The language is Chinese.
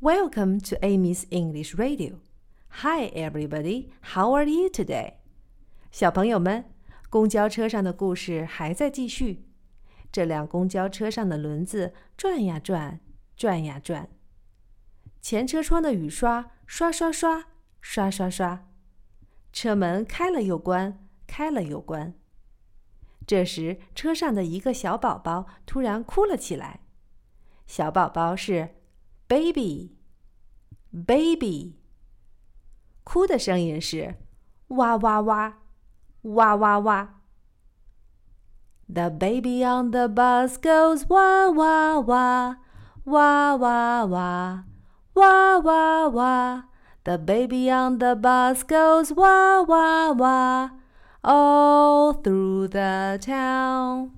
Welcome to Amy's English Radio. Hi, everybody. How are you today? 小朋友们，公交车上的故事还在继续。这辆公交车上的轮子转呀转，转呀转。前车窗的雨刷刷刷刷，刷刷刷。车门开了又关，开了又关。这时，车上的一个小宝宝突然哭了起来。小宝宝是 baby，baby。哭的声音是哇哇哇，哇哇哇。The baby on the bus goes wah wah wah, wah wah wah, wah wah wah. The baby on the bus goes wah wah wah, all through the town.